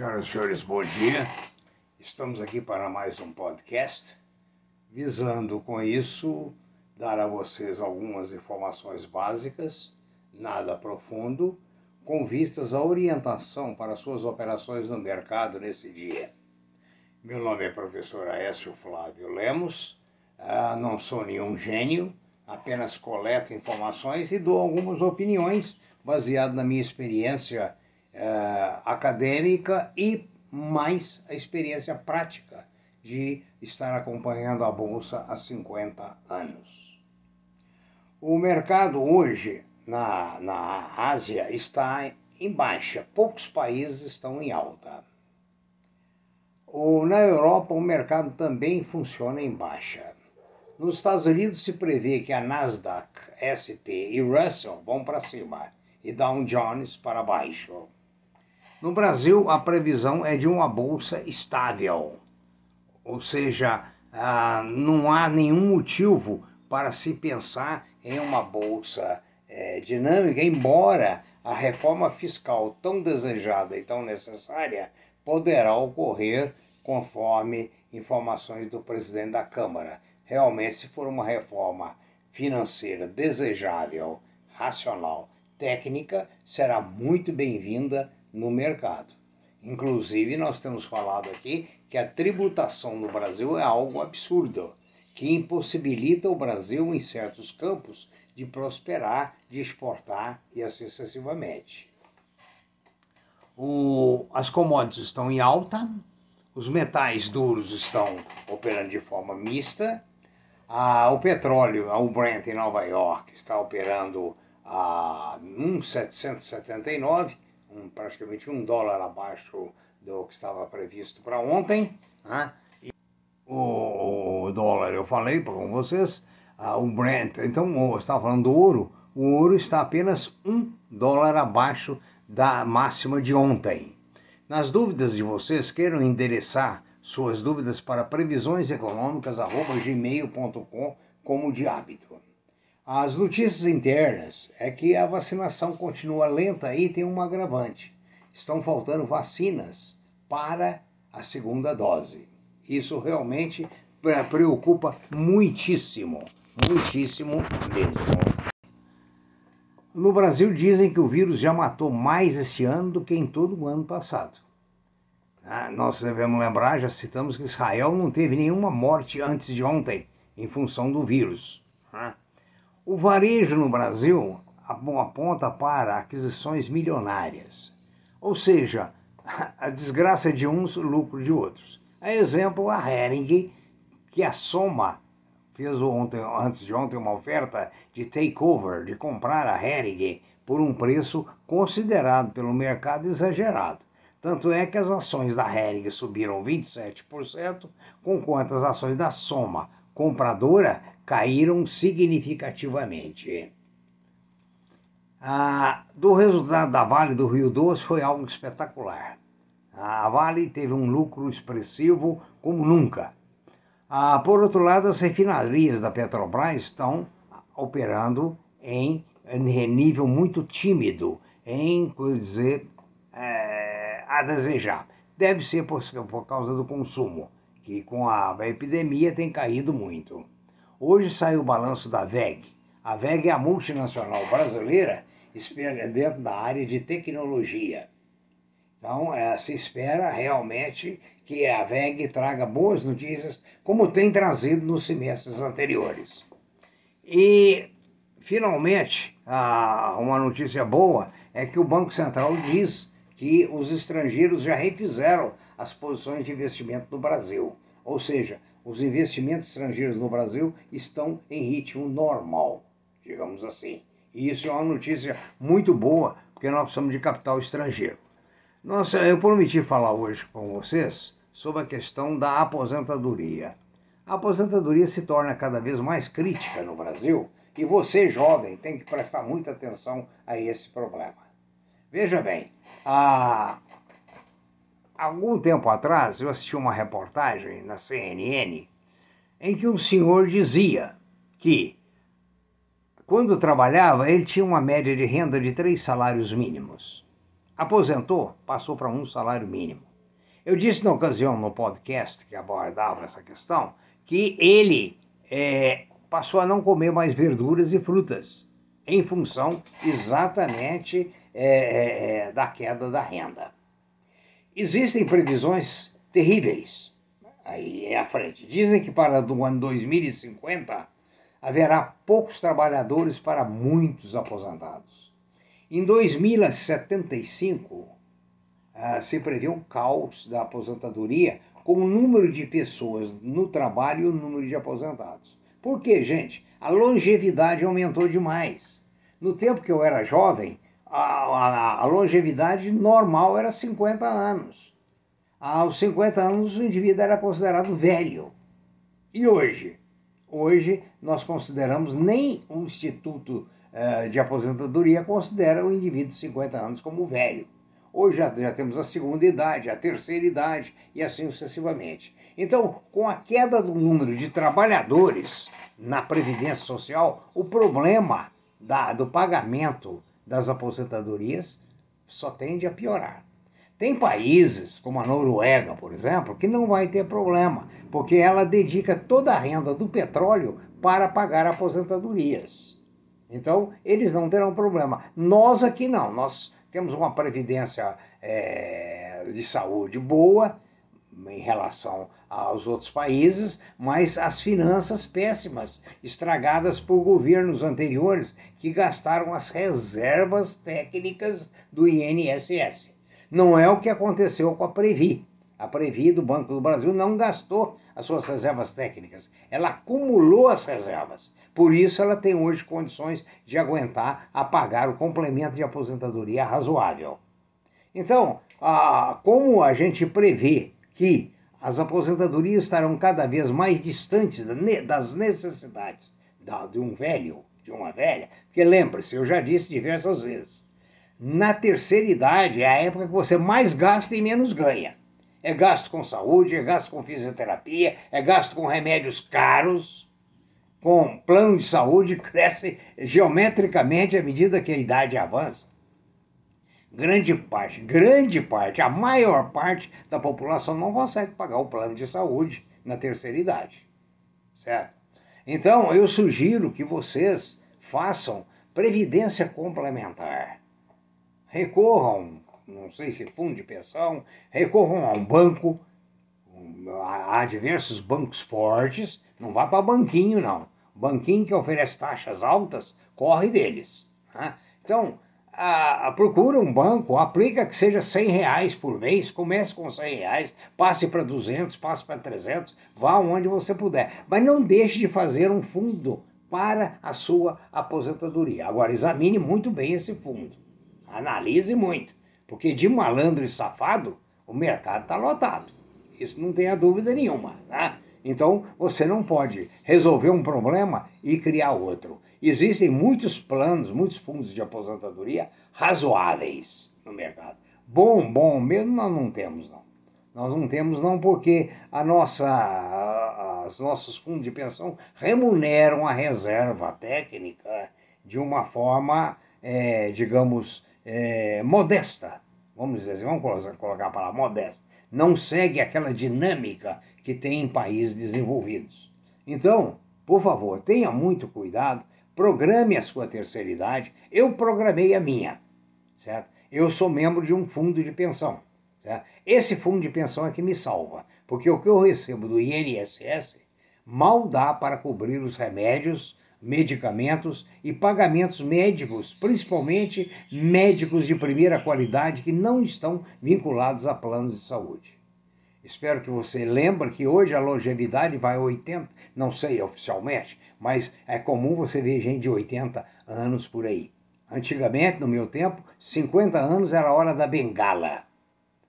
Senhoras e senhores, bom dia. Estamos aqui para mais um podcast, visando com isso dar a vocês algumas informações básicas, nada profundo, com vistas à orientação para suas operações no mercado nesse dia. Meu nome é professor Aécio Flávio Lemos, ah, não sou nenhum gênio, apenas coleto informações e dou algumas opiniões baseado na minha experiência uh, acadêmica e mais a experiência prática de estar acompanhando a Bolsa há 50 anos. O mercado hoje na, na Ásia está em baixa, poucos países estão em alta. O, na Europa, o mercado também funciona em baixa. Nos Estados Unidos se prevê que a Nasdaq, SP e Russell vão para cima e Dow Jones para baixo. No Brasil, a previsão é de uma bolsa estável, ou seja, ah, não há nenhum motivo para se pensar em uma bolsa eh, dinâmica, embora a reforma fiscal tão desejada e tão necessária poderá ocorrer conforme informações do presidente da Câmara. Realmente, se for uma reforma financeira desejável, racional, técnica, será muito bem-vinda no mercado. Inclusive, nós temos falado aqui que a tributação no Brasil é algo absurdo, que impossibilita o Brasil, em certos campos, de prosperar, de exportar e assim sucessivamente. O, as commodities estão em alta, os metais duros estão operando de forma mista, o petróleo, o Brent em Nova York, está operando a 1,779 um, praticamente um dólar abaixo do que estava previsto para ontem. Né? E o, o, dólar, eu falei para vocês, ah, o Brent, então, eu estava falando do ouro, o ouro está apenas um dólar abaixo da máxima de ontem. Nas dúvidas de vocês, queiram endereçar suas dúvidas para previsioneseconômicas.gmail.com como de hábito. As notícias internas é que a vacinação continua lenta e tem um agravante. Estão faltando vacinas para a segunda dose. Isso realmente preocupa muitíssimo, muitíssimo mesmo. No Brasil dizem que o vírus já matou mais esse ano do que em todo o ano passado. Ah, nós devemos lembrar, já citamos que Israel não teve nenhuma morte antes de ontem em função do vírus. Ah. O varejo no Brasil aponta para aquisições milionárias, ou seja, a desgraça de uns, o lucro de outros. A exemplo, a Hering, que a Soma fez ontem, antes de ontem uma oferta de takeover, de comprar a Hering por um preço considerado pelo mercado exagerado. Tanto é que as ações da Hering subiram 27%, enquanto as ações da Soma, compradora, caíram significativamente. Ah, do resultado da Vale do Rio Doce foi algo espetacular. A Vale teve um lucro expressivo como nunca. Ah, por outro lado, as refinarias da Petrobras estão operando em, em nível muito tímido, em, dizer, é, a desejar. Deve ser por, por causa do consumo, que com a epidemia tem caído muito. Hoje saiu o balanço da VEG. A VEG é a multinacional brasileira dentro da área de tecnologia. Então, é, se espera realmente que a VEG traga boas notícias, como tem trazido nos semestres anteriores. E, finalmente, uma notícia boa é que o Banco Central diz que os estrangeiros já refizeram as posições de investimento no Brasil. Ou seja, os investimentos estrangeiros no Brasil estão em ritmo normal, digamos assim. E isso é uma notícia muito boa, porque nós precisamos de capital estrangeiro. Nossa, eu prometi falar hoje com vocês sobre a questão da aposentadoria. A aposentadoria se torna cada vez mais crítica no Brasil e você, jovem, tem que prestar muita atenção a esse problema. Veja bem, a, algum tempo atrás eu assisti uma reportagem na CNN em que um senhor dizia que quando trabalhava ele tinha uma média de renda de três salários mínimos. Aposentou, passou para um salário mínimo. Eu disse na ocasião no podcast que abordava essa questão que ele é, passou a não comer mais verduras e frutas em função exatamente é, é, é da queda da renda. Existem previsões terríveis aí à frente. Dizem que para o ano 2050 haverá poucos trabalhadores para muitos aposentados. Em 2075 ah, se prevê um caos da aposentadoria com o número de pessoas no trabalho e o número de aposentados. Por quê, gente? A longevidade aumentou demais. No tempo que eu era jovem, a, a, a longevidade normal era 50 anos. Aos 50 anos, o indivíduo era considerado velho. E hoje? Hoje, nós consideramos, nem o Instituto uh, de Aposentadoria considera o indivíduo de 50 anos como velho. Hoje já, já temos a segunda idade, a terceira idade e assim sucessivamente. Então, com a queda do número de trabalhadores na Previdência Social, o problema da, do pagamento das aposentadorias só tende a piorar. Tem países, como a Noruega, por exemplo, que não vai ter problema, porque ela dedica toda a renda do petróleo para pagar aposentadorias. Então, eles não terão problema. Nós aqui não, nós temos uma previdência é, de saúde boa em relação aos outros países, mas as finanças péssimas, estragadas por governos anteriores que gastaram as reservas técnicas do INSS. Não é o que aconteceu com a Previ. A Previ do Banco do Brasil não gastou as suas reservas técnicas, ela acumulou as reservas. Por isso, ela tem hoje condições de aguentar a pagar o complemento de aposentadoria razoável. Então, como a gente prevê que as aposentadorias estarão cada vez mais distantes das necessidades de um velho, de uma velha, porque lembre-se, eu já disse diversas vezes, na terceira idade é a época que você mais gasta e menos ganha. É gasto com saúde, é gasto com fisioterapia, é gasto com remédios caros com plano de saúde cresce geometricamente à medida que a idade avança. Grande parte, grande parte, a maior parte da população não consegue pagar o plano de saúde na terceira idade. Certo? Então, eu sugiro que vocês façam previdência complementar. Recorram, não sei se fundo de pensão, recorram a um banco, há diversos bancos fortes, não vá para banquinho não. Banquinho que oferece taxas altas, corre deles. Né? Então, a, a, procura um banco, aplica que seja 100 reais por mês, comece com 100 reais, passe para 200, passe para 300, vá onde você puder. Mas não deixe de fazer um fundo para a sua aposentadoria. Agora, examine muito bem esse fundo. Analise muito, porque de malandro e safado, o mercado está lotado. Isso não tenha dúvida nenhuma. Né? Então, você não pode resolver um problema e criar outro. Existem muitos planos, muitos fundos de aposentadoria razoáveis no mercado. Bom, bom mesmo nós não temos, não. Nós não temos, não, porque a nossa, os nossos fundos de pensão remuneram a reserva técnica de uma forma, é, digamos, é, modesta. Vamos dizer assim, vamos colocar a palavra modesta. Não segue aquela dinâmica que tem em países desenvolvidos. Então, por favor, tenha muito cuidado, programe a sua terceira idade. Eu programei a minha, certo? Eu sou membro de um fundo de pensão. Certo? Esse fundo de pensão é que me salva, porque o que eu recebo do INSS mal dá para cobrir os remédios, medicamentos e pagamentos médicos, principalmente médicos de primeira qualidade que não estão vinculados a planos de saúde. Espero que você lembre que hoje a longevidade vai a 80, não sei oficialmente, mas é comum você ver gente de 80 anos por aí. Antigamente, no meu tempo, 50 anos era a hora da bengala.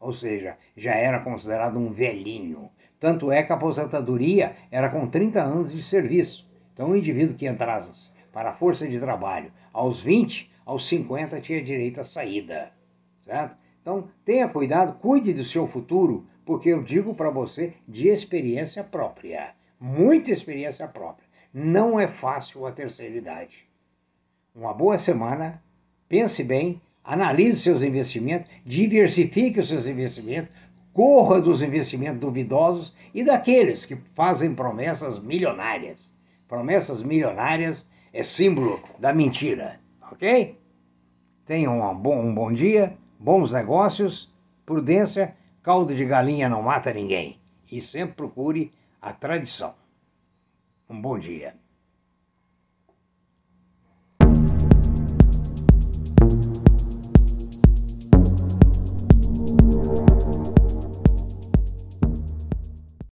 Ou seja, já era considerado um velhinho. Tanto é que a aposentadoria era com 30 anos de serviço. Então, o indivíduo que entrasse para a força de trabalho aos 20, aos 50 tinha direito à saída. Certo? Então, tenha cuidado, cuide do seu futuro, porque eu digo para você de experiência própria, muita experiência própria. Não é fácil a terceira idade. Uma boa semana, pense bem, analise seus investimentos, diversifique os seus investimentos, corra dos investimentos duvidosos e daqueles que fazem promessas milionárias. Promessas milionárias é símbolo da mentira, ok? Tenham um bom, um bom dia, bons negócios, prudência, caldo de galinha não mata ninguém. E sempre procure a tradição. Um bom dia.